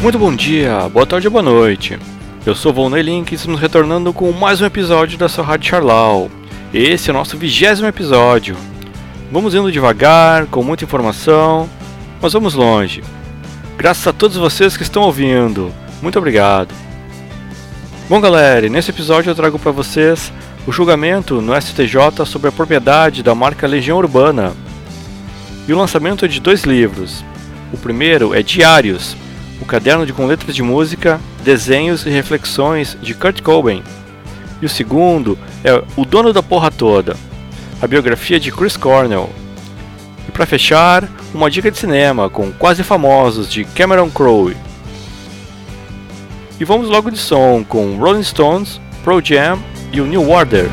Muito bom dia, boa tarde boa noite. Eu sou Volney Link e estamos retornando com mais um episódio da sua Rádio Charlau. Esse é o nosso vigésimo episódio. Vamos indo devagar, com muita informação, mas vamos longe. Graças a todos vocês que estão ouvindo. Muito obrigado. Bom, galera, nesse episódio eu trago para vocês o julgamento no STJ sobre a propriedade da marca Legião Urbana e o lançamento de dois livros. O primeiro é Diários, o caderno de com letras de música, desenhos e reflexões de Kurt Cobain. E o segundo é O Dono da Porra Toda, a biografia de Chris Cornell. E para fechar, uma dica de cinema com Quase Famosos de Cameron Crowe. E vamos logo de som com Rolling Stones, Pro Jam e o New Order.